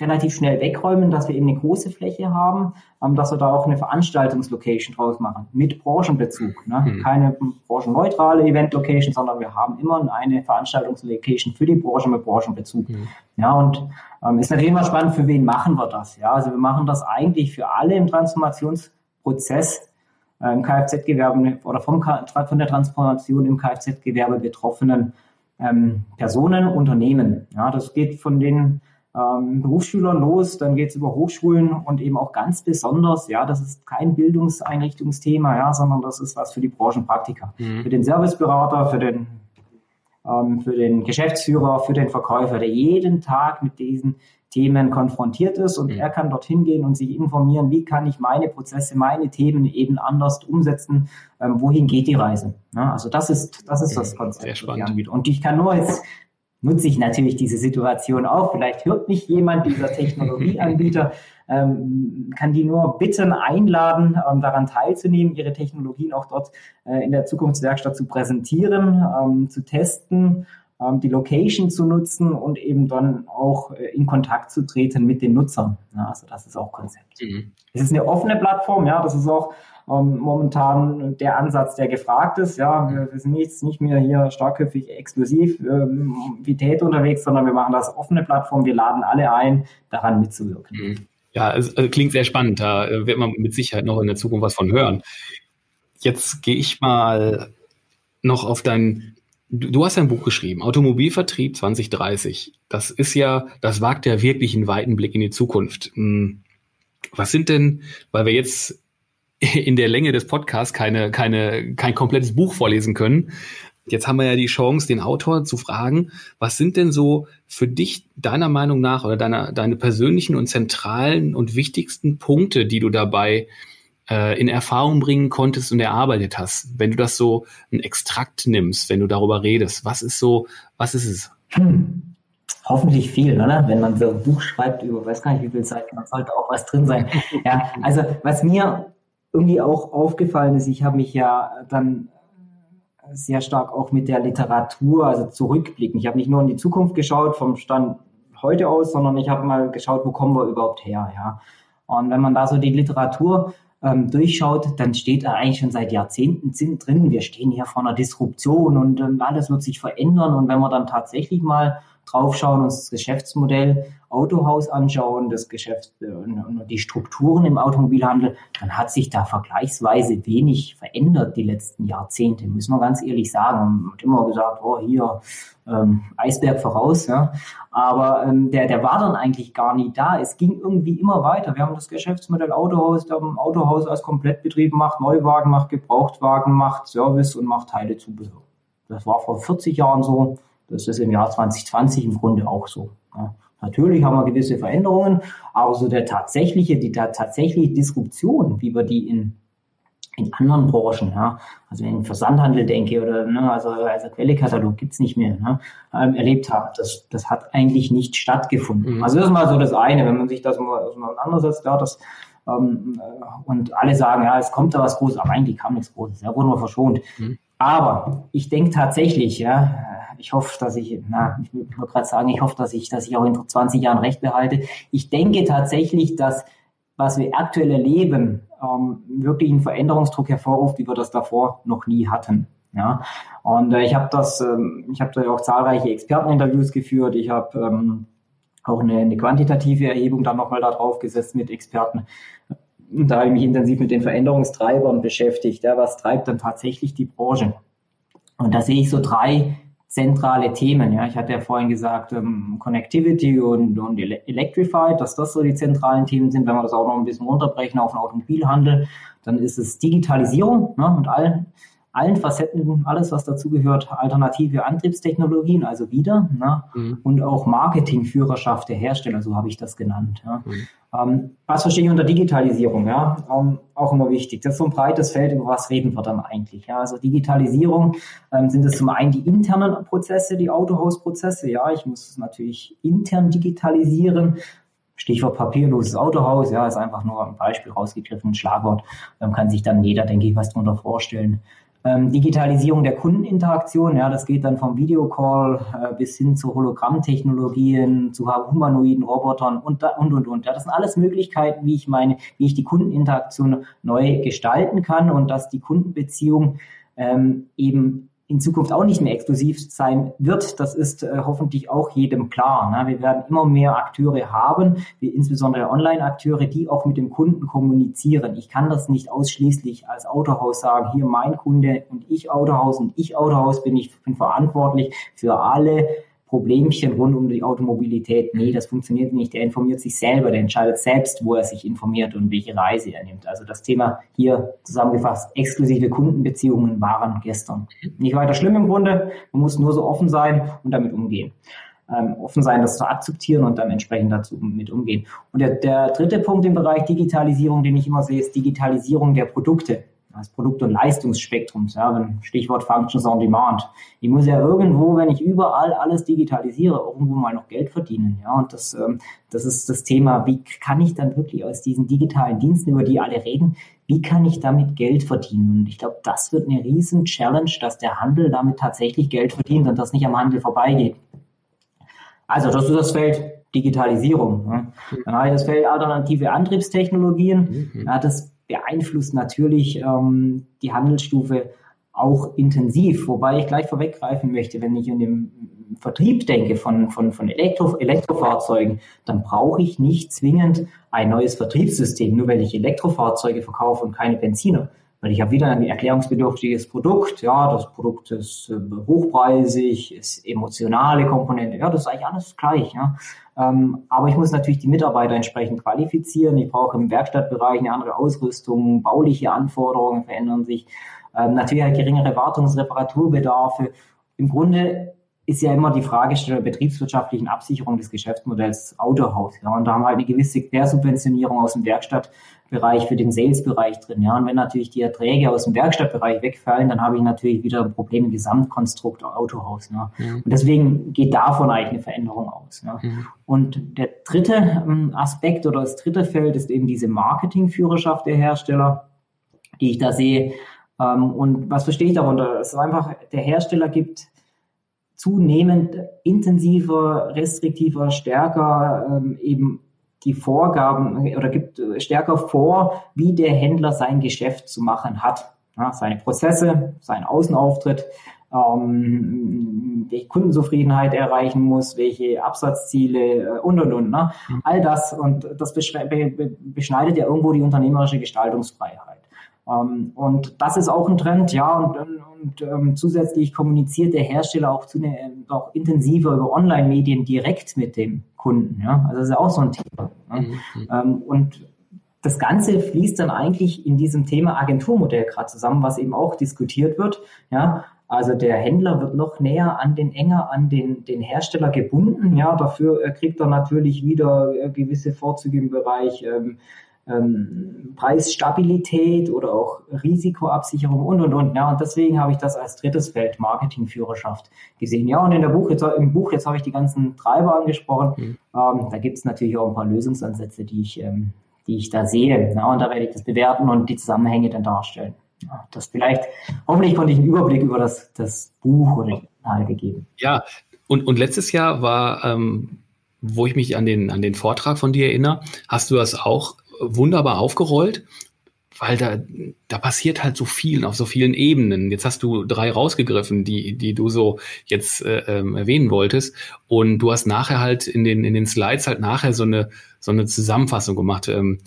Speaker 2: relativ schnell wegräumen, dass wir eben eine große Fläche haben, ähm, dass wir da auch eine Veranstaltungslocation draus machen, mit Branchenbezug. Ne? Mhm. Keine branchenneutrale Event-Location, sondern wir haben immer eine Veranstaltungslocation für die Branche mit Branchenbezug. Mhm. Ja, und ähm, ist natürlich immer spannend, für wen machen wir das? Ja, also wir machen das eigentlich für alle im Transformationsprozess äh, im Kfz-Gewerbe oder vom, von der Transformation im Kfz-Gewerbe betroffenen ähm, Personen, Unternehmen. Ja, das geht von den ähm, Berufsschülern los, dann geht es über Hochschulen und eben auch ganz besonders, ja, das ist kein Bildungseinrichtungsthema, ja, sondern das ist was für die Branchenpraktiker, mhm. für den Serviceberater, für den ähm, für den Geschäftsführer, für den Verkäufer, der jeden Tag mit diesen Themen konfrontiert ist und mhm. er kann dorthin gehen und sich informieren, wie kann ich meine Prozesse, meine Themen eben anders umsetzen, ähm, wohin geht die Reise. Ja, also das ist, das ist das Konzept.
Speaker 1: Sehr spannend.
Speaker 2: Und ich kann nur jetzt nutze ich natürlich diese Situation auch. Vielleicht hört mich jemand dieser Technologieanbieter, ähm, kann die nur bitten, einladen, ähm, daran teilzunehmen, ihre Technologien auch dort äh, in der Zukunftswerkstatt zu präsentieren, ähm, zu testen, die Location zu nutzen und eben dann auch äh, in Kontakt zu treten mit den Nutzern. Ja, also das ist auch Konzept. Mhm. Es ist eine offene Plattform, ja, das ist auch ähm, momentan der Ansatz, der gefragt ist. Ja, wir, wir sind jetzt nicht mehr hier starkköpfig exklusiv ähm, wie Täter unterwegs, sondern wir machen das offene Plattform. Wir laden alle ein, daran mitzuwirken. Mhm.
Speaker 1: Ja, es also klingt sehr spannend. Da äh, wird man mit Sicherheit noch in der Zukunft was von hören. Jetzt gehe ich mal noch auf dein Du hast ein Buch geschrieben, Automobilvertrieb 2030. Das ist ja, das wagt ja wirklich einen weiten Blick in die Zukunft. Hm, was sind denn, weil wir jetzt in der Länge des Podcasts keine, keine, kein komplettes Buch vorlesen können. Jetzt haben wir ja die Chance, den Autor zu fragen, was sind denn so für dich deiner Meinung nach oder deiner, deine persönlichen und zentralen und wichtigsten Punkte, die du dabei äh, in Erfahrung bringen konntest und erarbeitet hast? Wenn du das so ein Extrakt nimmst, wenn du darüber redest, was ist so, was ist es? Hm.
Speaker 2: Hoffentlich viel, oder? Wenn man so ein Buch schreibt über, weiß gar nicht, wie viel Zeit, dann sollte auch was drin sein. Ja, also was mir irgendwie auch aufgefallen ist, ich habe mich ja dann sehr stark auch mit der Literatur, also zurückblicken. Ich habe nicht nur in die Zukunft geschaut vom Stand heute aus, sondern ich habe mal geschaut, wo kommen wir überhaupt her, ja. Und wenn man da so die Literatur ähm, durchschaut, dann steht da eigentlich schon seit Jahrzehnten drin, wir stehen hier vor einer Disruption und ähm, alles wird sich verändern. Und wenn man dann tatsächlich mal draufschauen, uns das Geschäftsmodell Autohaus anschauen, das Geschäft äh, und die Strukturen im Automobilhandel, dann hat sich da vergleichsweise wenig verändert die letzten Jahrzehnte, müssen wir ganz ehrlich sagen. Man hat immer gesagt, oh, hier ähm, Eisberg voraus, ja. aber ähm, der, der war dann eigentlich gar nie da. Es ging irgendwie immer weiter. Wir haben das Geschäftsmodell Autohaus, da ein Autohaus als Komplettbetrieb macht, Neuwagen macht, Gebrauchtwagen macht, Service und macht Teilezubehör. Das war vor 40 Jahren so. Das ist im Jahr 2020 im Grunde auch so. Ja. Natürlich haben wir gewisse Veränderungen, aber so der tatsächliche, die der tatsächliche Disruption, wie wir die in, in anderen Branchen, ja, also wenn ich in Versandhandel denke oder ne, also, also Quellekatalog gibt's nicht mehr, ne, ähm, erlebt habe, das, das hat eigentlich nicht stattgefunden. Mhm. Also das ist mal so das eine, wenn man sich das mal auseinandersetzt, ja, das ähm, äh, und alle sagen, ja, es kommt da was Großes, aber eigentlich kam nichts Großes, ja, wurden wir verschont. Mhm. Aber ich denke tatsächlich, ja, ich hoffe, dass ich, na, ich würde gerade sagen, ich hoffe, dass ich, dass ich auch in 20 Jahren recht behalte. Ich denke tatsächlich, dass was wir aktuell erleben, ähm, wirklich einen Veränderungsdruck hervorruft, wie wir das davor noch nie hatten. Ja, und äh, ich habe das, ähm, ich habe da auch zahlreiche Experteninterviews geführt. Ich habe ähm, auch eine, eine quantitative Erhebung dann nochmal da drauf gesetzt mit Experten. Da habe ich mich intensiv mit den Veränderungstreibern beschäftigt. Ja, was treibt dann tatsächlich die Branche? Und da sehe ich so drei zentrale Themen. Ja, ich hatte ja vorhin gesagt, ähm, Connectivity und, und Electrified, dass das so die zentralen Themen sind. Wenn wir das auch noch ein bisschen runterbrechen auf den Automobilhandel, dann ist es Digitalisierung ne, und allen allen Facetten, alles was dazugehört, alternative Antriebstechnologien, also wieder, ne? Mhm. und auch Marketingführerschaft der Hersteller, so habe ich das genannt. Ja? Mhm. Ähm, was verstehe ich unter Digitalisierung? Ja? Ähm, auch immer wichtig. Das ist so ein breites Feld, über was reden wir dann eigentlich? Ja? Also Digitalisierung ähm, sind es zum einen die internen Prozesse, die Autohausprozesse. Ja, ich muss es natürlich intern digitalisieren. Stichwort papierloses Autohaus, ja, ist einfach nur ein Beispiel rausgegriffen, ein Schlagwort. Ähm, kann sich dann jeder, denke ich, was darunter vorstellen. Ähm, Digitalisierung der Kundeninteraktion, ja, das geht dann vom Videocall äh, bis hin zu Hologrammtechnologien, zu humanoiden Robotern und, und, und, und. Ja, das sind alles Möglichkeiten, wie ich meine, wie ich die Kundeninteraktion neu gestalten kann und dass die Kundenbeziehung ähm, eben in Zukunft auch nicht mehr exklusiv sein wird. Das ist äh, hoffentlich auch jedem klar. Ne? Wir werden immer mehr Akteure haben, wie insbesondere Online-Akteure, die auch mit dem Kunden kommunizieren. Ich kann das nicht ausschließlich als Autohaus sagen, hier mein Kunde und ich Autohaus und ich Autohaus bin ich bin verantwortlich für alle Problemchen rund um die Automobilität. Nee, das funktioniert nicht. Der informiert sich selber, der entscheidet selbst, wo er sich informiert und welche Reise er nimmt. Also das Thema hier zusammengefasst, exklusive Kundenbeziehungen waren gestern. Nicht weiter schlimm im Grunde. Man muss nur so offen sein und damit umgehen. Ähm, offen sein, das zu akzeptieren und dann entsprechend dazu mit umgehen. Und der, der dritte Punkt im Bereich Digitalisierung, den ich immer sehe, ist Digitalisierung der Produkte das Produkt- und Leistungsspektrums, ja, Stichwort Functions on Demand. Ich muss ja irgendwo, wenn ich überall alles digitalisiere, irgendwo mal noch Geld verdienen. Ja, und das, ähm, das ist das Thema, wie kann ich dann wirklich aus diesen digitalen Diensten, über die alle reden, wie kann ich damit Geld verdienen? Und ich glaube, das wird eine riesen Challenge, dass der Handel damit tatsächlich Geld verdient und das nicht am Handel vorbeigeht. Also das ist das Feld Digitalisierung. Ne? Dann habe ich das Feld alternative Antriebstechnologien. Mhm. Ja, das beeinflusst natürlich ähm, die Handelsstufe auch intensiv, wobei ich gleich vorweggreifen möchte, wenn ich in dem Vertrieb denke von, von, von Elektro, Elektrofahrzeugen, dann brauche ich nicht zwingend ein neues Vertriebssystem, nur weil ich Elektrofahrzeuge verkaufe und keine Benziner. Weil ich habe wieder ein erklärungsbedürftiges Produkt, ja, das Produkt ist äh, hochpreisig, ist emotionale Komponente, ja, das ist eigentlich alles gleich, ja. Ähm, aber ich muss natürlich die Mitarbeiter entsprechend qualifizieren. Ich brauche im Werkstattbereich eine andere Ausrüstung, bauliche Anforderungen verändern sich, ähm, natürlich halt geringere Wartungs- Reparaturbedarfe. Im Grunde ist ja immer die Fragestellung der betriebswirtschaftlichen Absicherung des Geschäftsmodells Autohaus. Ja, und da haben wir halt eine gewisse Quersubventionierung aus dem Werkstattbereich für den Salesbereich drin. Ja, und wenn natürlich die Erträge aus dem Werkstattbereich wegfallen, dann habe ich natürlich wieder ein Problem im Gesamtkonstrukt Autohaus. Ja. Mhm. Und deswegen geht davon eigentlich eine Veränderung aus. Ja. Mhm. Und der dritte ähm, Aspekt oder das dritte Feld ist eben diese Marketingführerschaft der Hersteller, die ich da sehe. Ähm, und was verstehe ich darunter? Es ist einfach, der Hersteller gibt zunehmend intensiver, restriktiver, stärker ähm, eben die Vorgaben oder gibt stärker vor, wie der Händler sein Geschäft zu machen hat. Ja, seine Prozesse, seinen Außenauftritt, ähm, welche Kundenzufriedenheit erreichen muss, welche Absatzziele äh, und und und. Ne? Mhm. All das und das beschneidet ja irgendwo die unternehmerische Gestaltungsfreiheit. Ähm, und das ist auch ein Trend, ja, und, und ähm, zusätzlich kommuniziert der Hersteller auch, zu, äh, auch intensiver über Online-Medien direkt mit dem Kunden, ja, also das ist auch so ein Thema. Ne? Mhm. Ähm, und das Ganze fließt dann eigentlich in diesem Thema Agenturmodell gerade zusammen, was eben auch diskutiert wird, ja, also der Händler wird noch näher an den enger an den, den Hersteller gebunden. Ja, dafür äh, kriegt er natürlich wieder äh, gewisse Vorzüge im Bereich ähm, ähm, Preisstabilität oder auch Risikoabsicherung und und und. Ja, und deswegen habe ich das als drittes Feld Marketingführerschaft gesehen. Ja, und in der Buch, jetzt, im Buch, jetzt habe ich die ganzen Treiber angesprochen. Mhm. Ähm, da gibt es natürlich auch ein paar Lösungsansätze, die ich, ähm, die ich da sehe. Ja, und da werde ich das bewerten und die Zusammenhänge dann darstellen. Ja, das vielleicht, hoffentlich konnte ich einen Überblick über das, das Buch oder die Inhalte geben.
Speaker 1: Ja, und, und letztes Jahr war, ähm, wo ich mich an den, an den Vortrag von dir erinnere, hast du das auch wunderbar aufgerollt, weil da, da passiert halt so viel auf so vielen Ebenen. Jetzt hast du drei rausgegriffen, die, die du so jetzt äh, ähm, erwähnen wolltest. Und du hast nachher halt in den, in den Slides halt nachher so eine, so eine Zusammenfassung gemacht. Ähm,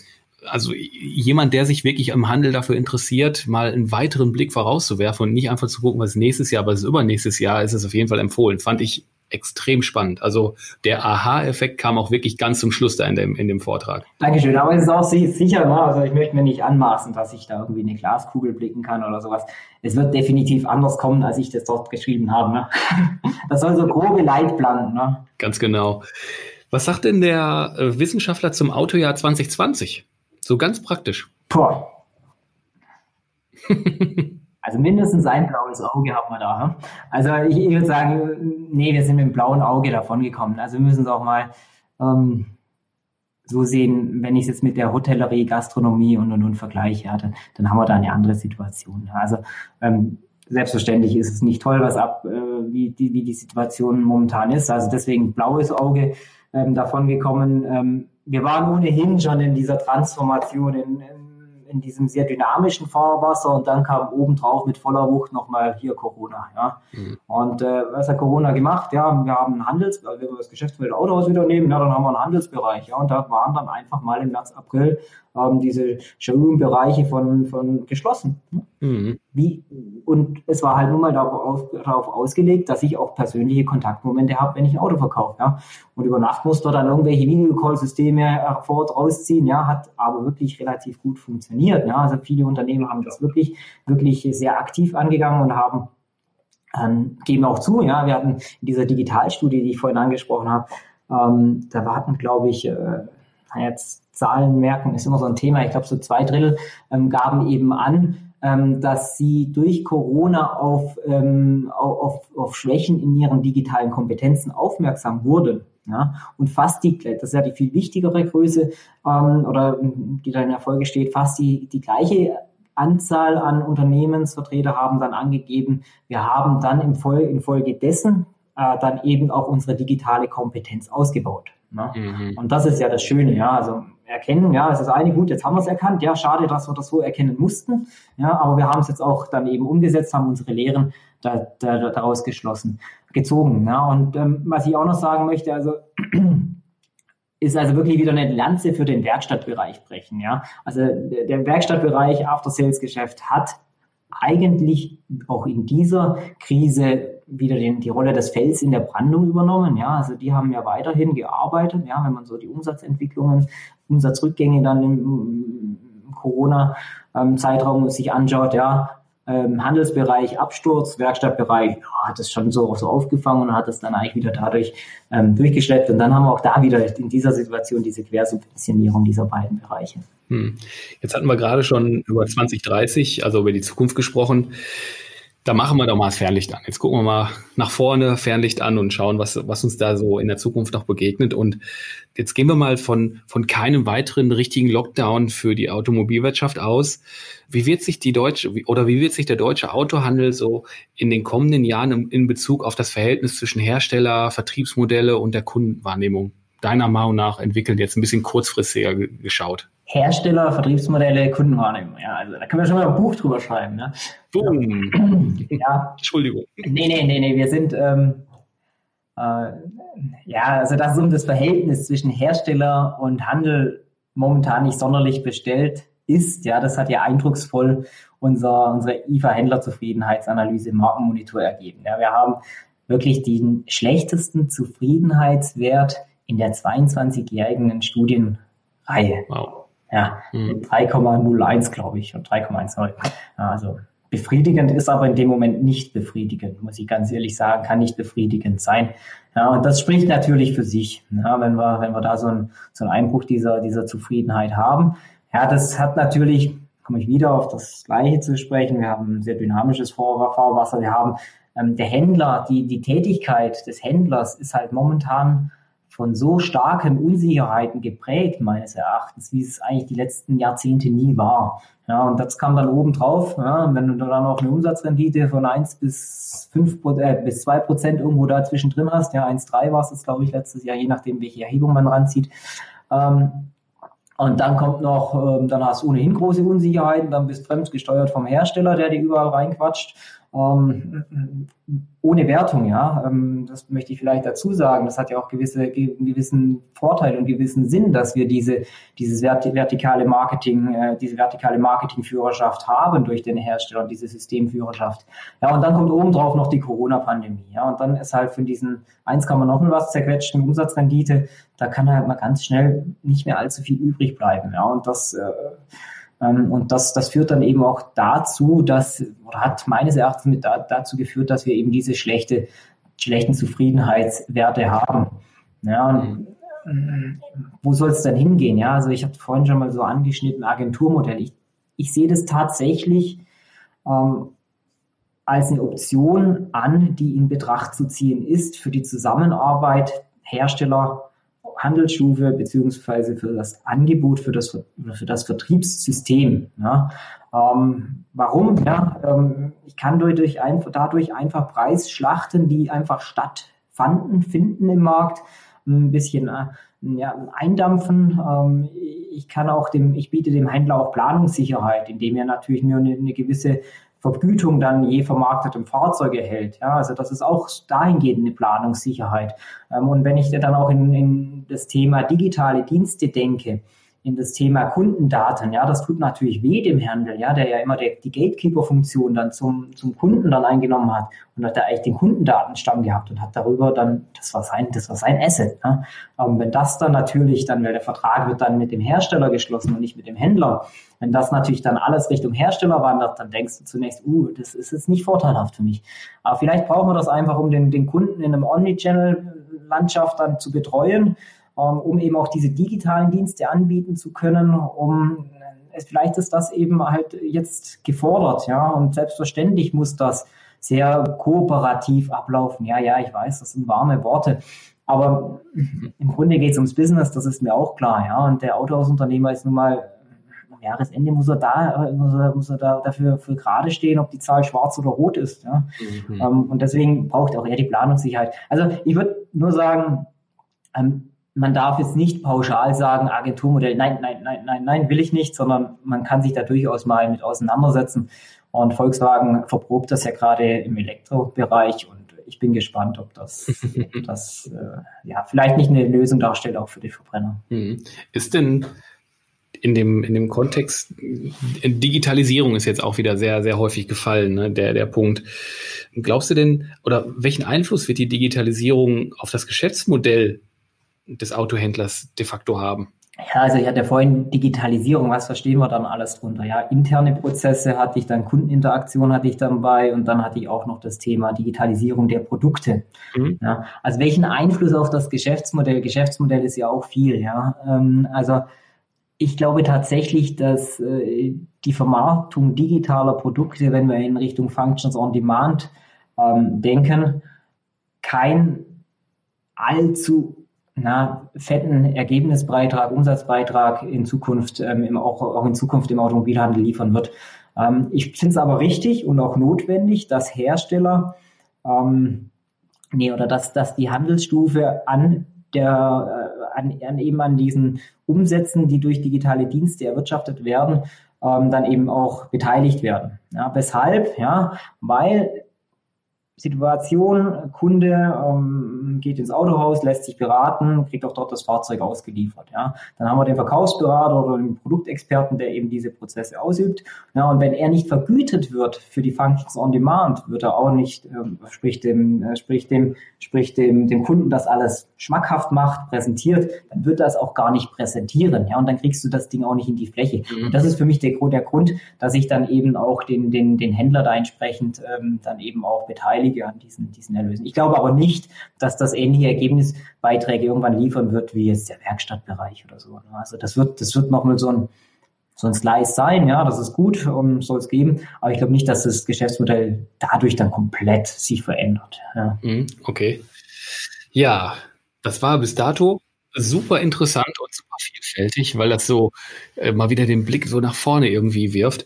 Speaker 1: also jemand, der sich wirklich im Handel dafür interessiert, mal einen weiteren Blick vorauszuwerfen und nicht einfach zu gucken, was nächstes Jahr, was ist übernächstes Jahr, ist es auf jeden Fall empfohlen. Fand ich extrem spannend. Also der Aha-Effekt kam auch wirklich ganz zum Schluss da in dem, in dem Vortrag.
Speaker 2: Dankeschön, aber es ist auch sicher, ne? also ich möchte mir nicht anmaßen, dass ich da irgendwie eine Glaskugel blicken kann oder sowas. Es wird definitiv anders kommen, als ich das dort geschrieben habe. Ne? Das soll so grobe Leitplan. Ne?
Speaker 1: Ganz genau. Was sagt denn der äh, Wissenschaftler zum Autojahr 2020? So ganz praktisch.
Speaker 2: Boah. Also mindestens ein blaues Auge hat man da. Hm? Also ich, ich würde sagen, nee, wir sind mit dem blauen Auge davon gekommen. Also wir müssen es auch mal ähm, so sehen, wenn ich es jetzt mit der Hotellerie, Gastronomie und und und vergleiche, ja, dann, dann haben wir da eine andere Situation. Also ähm, selbstverständlich ist es nicht toll, was ab, äh, wie, die, wie die Situation momentan ist. Also deswegen blaues Auge ähm, davon gekommen. Ähm, wir waren ohnehin schon in dieser Transformation in, in in diesem sehr dynamischen Fahrwasser und dann kam obendrauf mit voller Wucht nochmal hier Corona. Ja. Mhm. Und äh, was hat Corona gemacht? Ja, wir haben einen Handels, wenn wir das Geschäftsmodell Autohaus wieder nehmen, ja, dann haben wir einen Handelsbereich. Ja, und da waren dann einfach mal im März, April ähm, diese Showroom-Bereiche von, von geschlossen. Mhm. Wie, und es war halt nun mal darauf, darauf ausgelegt, dass ich auch persönliche Kontaktmomente habe, wenn ich ein Auto verkaufe. Ja. Und über Nacht musste dann irgendwelche Videocall-Systeme hervor rausziehen, ja, hat aber wirklich relativ gut funktioniert. Ja. Also viele Unternehmen haben das wirklich, wirklich sehr aktiv angegangen und haben ähm, geben auch zu, ja, wir hatten in dieser Digitalstudie, die ich vorhin angesprochen habe, ähm, da warten, glaube ich, äh, jetzt Zahlen merken, ist immer so ein Thema. Ich glaube, so zwei Drittel ähm, gaben eben an, ähm, dass sie durch Corona auf, ähm, auf, auf Schwächen in ihren digitalen Kompetenzen aufmerksam wurden. Ja, und fast die, das ist ja die viel wichtigere Größe, ähm, oder die da in der Folge steht, fast die, die gleiche Anzahl an Unternehmensvertreter haben dann angegeben, wir haben dann im Folge, infolgedessen äh, dann eben auch unsere digitale Kompetenz ausgebaut. Ne? Mhm. Und das ist ja das Schöne, ja. Also erkennen, ja, es ist eine gut, jetzt haben wir es erkannt, ja, schade, dass wir das so erkennen mussten, ja, aber wir haben es jetzt auch dann eben umgesetzt, haben unsere Lehren da, da, daraus geschlossen, gezogen. Ja. Und ähm, was ich auch noch sagen möchte, also ist also wirklich wieder eine Lanze für den Werkstattbereich brechen. Ja? Also der, Werkstattbereich After-Sales-Geschäft hat eigentlich auch in dieser Krise wieder den, die Rolle des Fels in der Brandung übernommen. Ja, also die haben ja weiterhin gearbeitet. Ja, wenn man so die Umsatzentwicklungen, Umsatzrückgänge dann im, Corona-Zeitraum sich anschaut, ja, ähm, Handelsbereich Absturz, Werkstattbereich ja, hat es schon so, so aufgefangen und hat es dann eigentlich wieder dadurch ähm, durchgeschleppt. Und dann haben wir auch da wieder in dieser Situation diese Quersubventionierung dieser beiden Bereiche. Hm.
Speaker 1: Jetzt hatten wir gerade schon über 2030, also über die Zukunft gesprochen. Da machen wir doch mal das Fernlicht an. Jetzt gucken wir mal nach vorne, Fernlicht an und schauen, was, was uns da so in der Zukunft noch begegnet. Und jetzt gehen wir mal von, von keinem weiteren richtigen Lockdown für die Automobilwirtschaft aus. Wie wird sich die deutsche oder wie wird sich der deutsche Autohandel so in den kommenden Jahren in Bezug auf das Verhältnis zwischen Hersteller, Vertriebsmodelle und der Kundenwahrnehmung deiner Meinung nach entwickeln? Jetzt ein bisschen kurzfristiger geschaut.
Speaker 2: Hersteller, Vertriebsmodelle, Kundenwahrnehmung. Ja, also da können wir schon mal ein Buch drüber schreiben. Ne? Boom. ja. Entschuldigung. Nee, nee, nee, nee. Wir sind, ähm, äh, ja, also dass es um das Verhältnis zwischen Hersteller und Handel momentan nicht sonderlich bestellt ist. Ja, das hat ja eindrucksvoll unser, unsere IFA-Händlerzufriedenheitsanalyse im Markenmonitor ergeben. Ja, wir haben wirklich den schlechtesten Zufriedenheitswert in der 22-jährigen Studienreihe. Wow. Ja, mhm. 3,01 glaube ich und 3,10. Also befriedigend ist aber in dem Moment nicht befriedigend, muss ich ganz ehrlich sagen, kann nicht befriedigend sein. Ja, und das spricht natürlich für sich, ja, wenn wir, wenn wir da so, ein, so einen Einbruch dieser, dieser Zufriedenheit haben. Ja, das hat natürlich, komme ich wieder auf das Gleiche zu sprechen. Wir haben ein sehr dynamisches Fahrwasser. Wir haben ähm, der Händler, die, die Tätigkeit des Händlers ist halt momentan von so starken Unsicherheiten geprägt, meines Erachtens, wie es eigentlich die letzten Jahrzehnte nie war. Ja, und das kam dann oben drauf, ja, wenn du dann auch eine Umsatzrendite von 1 bis 5 äh, bis 2 Prozent irgendwo da zwischendrin hast, ja, 1,3 war es glaube ich, letztes Jahr, je nachdem, welche Erhebung man ranzieht. Ähm, und dann kommt noch, ähm, dann hast du ohnehin große Unsicherheiten, dann bist fremdgesteuert vom Hersteller, der dir überall reinquatscht. Ähm, ohne Wertung, ja. Ähm, das möchte ich vielleicht dazu sagen. Das hat ja auch gewisse, gewissen Vorteil und gewissen Sinn, dass wir diese, dieses vertikale Marketing, äh, diese vertikale Marketingführerschaft haben durch den Hersteller, diese Systemführerschaft. Ja, und dann kommt obendrauf noch die Corona-Pandemie. Ja, und dann ist halt von diesen 1, noch was zerquetschten Umsatzrendite, da kann halt mal ganz schnell nicht mehr allzu viel übrig bleiben. Ja, und das, äh, und das, das führt dann eben auch dazu, dass, oder hat meines Erachtens mit da, dazu geführt, dass wir eben diese schlechte, schlechten Zufriedenheitswerte haben. Ja, und, wo soll es dann hingehen? Ja, also ich habe vorhin schon mal so angeschnitten, Agenturmodell. Ich, ich sehe das tatsächlich ähm, als eine Option an, die in Betracht zu ziehen ist für die Zusammenarbeit Hersteller, Handelsstufe beziehungsweise für das Angebot, für das, für das Vertriebssystem. Ja. Ähm, warum? Ja, ähm, ich kann dadurch einfach, dadurch einfach Preisschlachten, die einfach stattfanden, finden im Markt, ein bisschen äh, ja, eindampfen. Ähm, ich kann auch dem, ich biete dem Händler auch Planungssicherheit, indem er natürlich nur eine, eine gewisse Vergütung dann je vermarktetem Fahrzeug erhält. Ja, also das ist auch dahingehend eine Planungssicherheit. Ähm, und wenn ich dann auch in, in das Thema digitale Dienste denke, in das Thema Kundendaten. Ja, das tut natürlich weh dem Handel, ja, der ja immer der, die Gatekeeper-Funktion dann zum, zum Kunden dann eingenommen hat und hat da eigentlich den Kundendatenstamm gehabt und hat darüber dann, das war sein, das war sein Asset. Ja. Aber wenn das dann natürlich dann, weil der Vertrag wird dann mit dem Hersteller geschlossen und nicht mit dem Händler, wenn das natürlich dann alles Richtung Hersteller wandert, dann denkst du zunächst, uh, das ist jetzt nicht vorteilhaft für mich. Aber vielleicht brauchen wir das einfach, um den, den Kunden in einem Omnichannel-Landschaft dann zu betreuen ähm, um eben auch diese digitalen Dienste anbieten zu können, um äh, vielleicht ist das eben halt jetzt gefordert, ja, und selbstverständlich muss das sehr kooperativ ablaufen. Ja, ja, ich weiß, das sind warme Worte. Aber im Grunde geht es ums Business, das ist mir auch klar, ja. Und der Autohausunternehmer ist nun mal am Jahresende muss er da, muss er, muss er da dafür für gerade stehen, ob die Zahl schwarz oder rot ist. Ja? Mhm. Ähm, und deswegen braucht auch er die Planungssicherheit. Also ich würde nur sagen, ähm, man darf jetzt nicht pauschal sagen, Agenturmodell, nein, nein, nein, nein, nein, will ich nicht, sondern man kann sich da durchaus mal mit auseinandersetzen. Und Volkswagen verprobt das ja gerade im Elektrobereich und ich bin gespannt, ob das, ob das äh, ja vielleicht nicht eine Lösung darstellt, auch für die Verbrenner.
Speaker 1: Mhm. Ist denn in dem, in dem Kontext, Digitalisierung ist jetzt auch wieder sehr, sehr häufig gefallen, ne, der, der Punkt. Glaubst du denn, oder welchen Einfluss wird die Digitalisierung auf das Geschäftsmodell des Autohändlers de facto haben?
Speaker 2: Ja, also ich hatte vorhin Digitalisierung, was verstehen wir dann alles drunter? Ja, interne Prozesse hatte ich dann, Kundeninteraktion hatte ich dann bei und dann hatte ich auch noch das Thema Digitalisierung der Produkte. Mhm. Ja, also welchen Einfluss auf das Geschäftsmodell? Geschäftsmodell ist ja auch viel, ja. Ähm, also ich glaube tatsächlich, dass äh, die Vermarktung digitaler Produkte, wenn wir in Richtung Functions on Demand ähm, denken, kein allzu na, fetten Ergebnisbeitrag, Umsatzbeitrag in Zukunft, ähm, im, auch, auch in Zukunft im Automobilhandel liefern wird. Ähm, ich finde es aber richtig und auch notwendig, dass Hersteller, ähm, nee, oder dass, dass die Handelsstufe an der, äh, an, an eben an diesen Umsätzen, die durch digitale Dienste erwirtschaftet werden, ähm, dann eben auch beteiligt werden. Ja, weshalb? Ja, weil Situation, Kunde ähm, geht ins Autohaus, lässt sich beraten, kriegt auch dort das Fahrzeug ausgeliefert. Ja. Dann haben wir den Verkaufsberater oder den Produktexperten, der eben diese Prozesse ausübt. Ja, und wenn er nicht vergütet wird für die Functions on Demand, wird er auch nicht, ähm, sprich dem, äh, sprich dem, sprich dem, dem Kunden das alles schmackhaft macht, präsentiert, dann wird er es auch gar nicht präsentieren. Ja, und dann kriegst du das Ding auch nicht in die Fläche. Mhm. Und das ist für mich der, der Grund, dass ich dann eben auch den, den, den Händler da entsprechend ähm, dann eben auch beteilige beteilige an diesen, diesen Erlösen. Ich glaube aber nicht, dass das ähnliche Ergebnisbeiträge irgendwann liefern wird wie jetzt der Werkstattbereich oder so. Also das wird, das wird nochmal so ein, so ein Slice sein, ja, das ist gut, um, soll es geben, aber ich glaube nicht, dass das Geschäftsmodell dadurch dann komplett sich verändert. Ja.
Speaker 1: Mhm, okay. Ja, das war bis dato super interessant und super vielfältig, weil das so äh, mal wieder den Blick so nach vorne irgendwie wirft.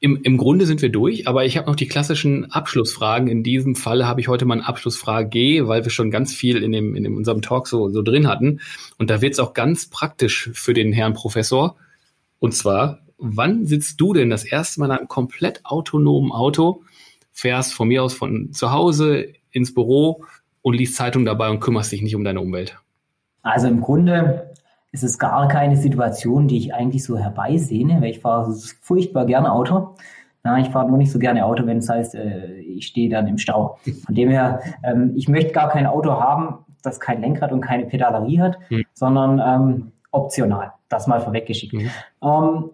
Speaker 1: Im, Im Grunde sind wir durch, aber ich habe noch die klassischen Abschlussfragen. In diesem Falle habe ich heute mal eine Abschlussfrage G, weil wir schon ganz viel in, dem, in unserem Talk so, so drin hatten. Und da wird es auch ganz praktisch für den Herrn Professor. Und zwar, wann sitzt du denn das erste Mal in einem komplett autonomen Auto, fährst von mir aus von zu Hause ins Büro und liest Zeitung dabei und kümmerst dich nicht um deine Umwelt?
Speaker 2: Also im Grunde ist es gar keine Situation, die ich eigentlich so herbeisehne, weil ich fahre furchtbar gerne Auto. Na, ich fahre nur nicht so gerne Auto, wenn es heißt, äh, ich stehe dann im Stau. Von dem her, ähm, ich möchte gar kein Auto haben, das kein Lenkrad und keine Pedalerie hat, mhm. sondern ähm, optional. Das mal vorweggeschickt. Mhm. Ähm,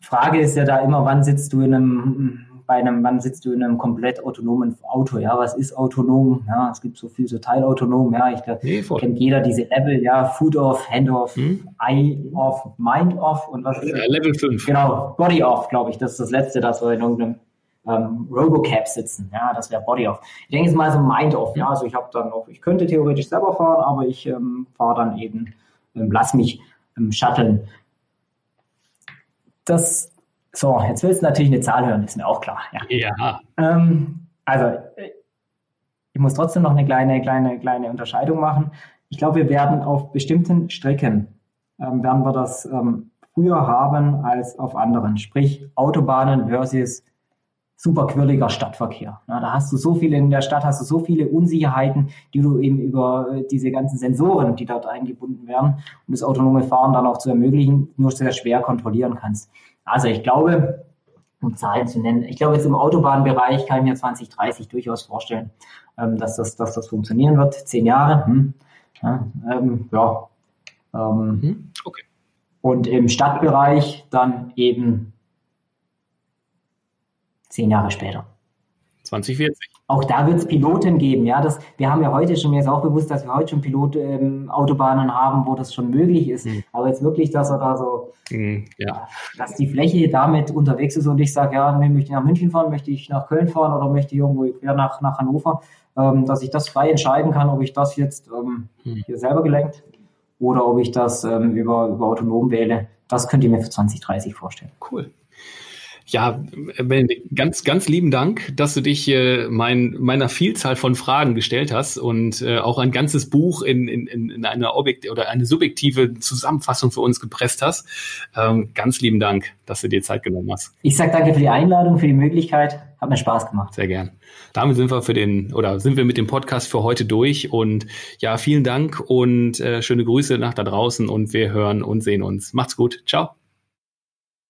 Speaker 2: Frage ist ja da immer, wann sitzt du in einem bei einem, wann sitzt du in einem komplett autonomen Auto? Ja, was ist autonom? Ja, es gibt so viel so teilautonom. Ja, ich glaube, nee, kennt jeder diese Level. Ja, Foot off, Hand off, hm? Eye off, Mind off und was ist
Speaker 1: ja, Level 5.
Speaker 2: Genau, Body off, glaube ich. Das ist das letzte, das wir in irgendeinem ähm, Robocap sitzen. Ja, das wäre Body off. Ich denke jetzt mal so Mind off. Ja, also ich habe dann noch, ich könnte theoretisch selber fahren, aber ich ähm, fahre dann eben, ähm, lass mich ähm, shutteln. Das so, jetzt willst du natürlich eine Zahl hören, ist mir auch klar. Ja. ja. Ähm, also, ich muss trotzdem noch eine kleine, kleine, kleine Unterscheidung machen. Ich glaube, wir werden auf bestimmten Strecken, ähm, werden wir das ähm, früher haben als auf anderen. Sprich, Autobahnen versus super quirliger Stadtverkehr. Ja, da hast du so viele in der Stadt, hast du so viele Unsicherheiten, die du eben über äh, diese ganzen Sensoren, die dort eingebunden werden, um das autonome Fahren dann auch zu ermöglichen, nur sehr schwer kontrollieren kannst. Also ich glaube, um Zahlen zu nennen, ich glaube jetzt im Autobahnbereich kann ich mir 2030 durchaus vorstellen, ähm, dass, das, dass das funktionieren wird. Zehn Jahre, hm. ja. Ähm, ja. Ähm, mhm. okay. Und im Stadtbereich dann eben zehn Jahre später.
Speaker 1: 2040.
Speaker 2: Auch da wird es Piloten geben, ja. Das, wir haben ja heute schon, mir ist auch bewusst, dass wir heute schon Pilotautobahnen ähm, haben, wo das schon möglich ist. Mhm. Aber jetzt wirklich, dass er da so, mhm, ja. dass die Fläche damit unterwegs ist und ich sage, ja, möchte ich nach München fahren, möchte ich nach Köln fahren oder möchte ich irgendwo quer nach, nach Hannover, ähm, dass ich das frei entscheiden kann, ob ich das jetzt ähm, mhm. hier selber gelenkt oder ob ich das ähm, über, über autonom wähle. Das könnt ihr mir für 2030 vorstellen.
Speaker 1: Cool. Ja, ganz, ganz lieben Dank, dass du dich äh, mein, meiner Vielzahl von Fragen gestellt hast und äh, auch ein ganzes Buch in, in, in eine Objekt oder eine subjektive Zusammenfassung für uns gepresst hast. Ähm, ganz lieben Dank, dass du dir Zeit genommen hast.
Speaker 2: Ich sage danke für die Einladung, für die Möglichkeit. Hat mir Spaß gemacht.
Speaker 1: Sehr gern. Damit sind wir für den oder sind wir mit dem Podcast für heute durch und ja, vielen Dank und äh, schöne Grüße nach da draußen und wir hören und sehen uns. Macht's gut. Ciao.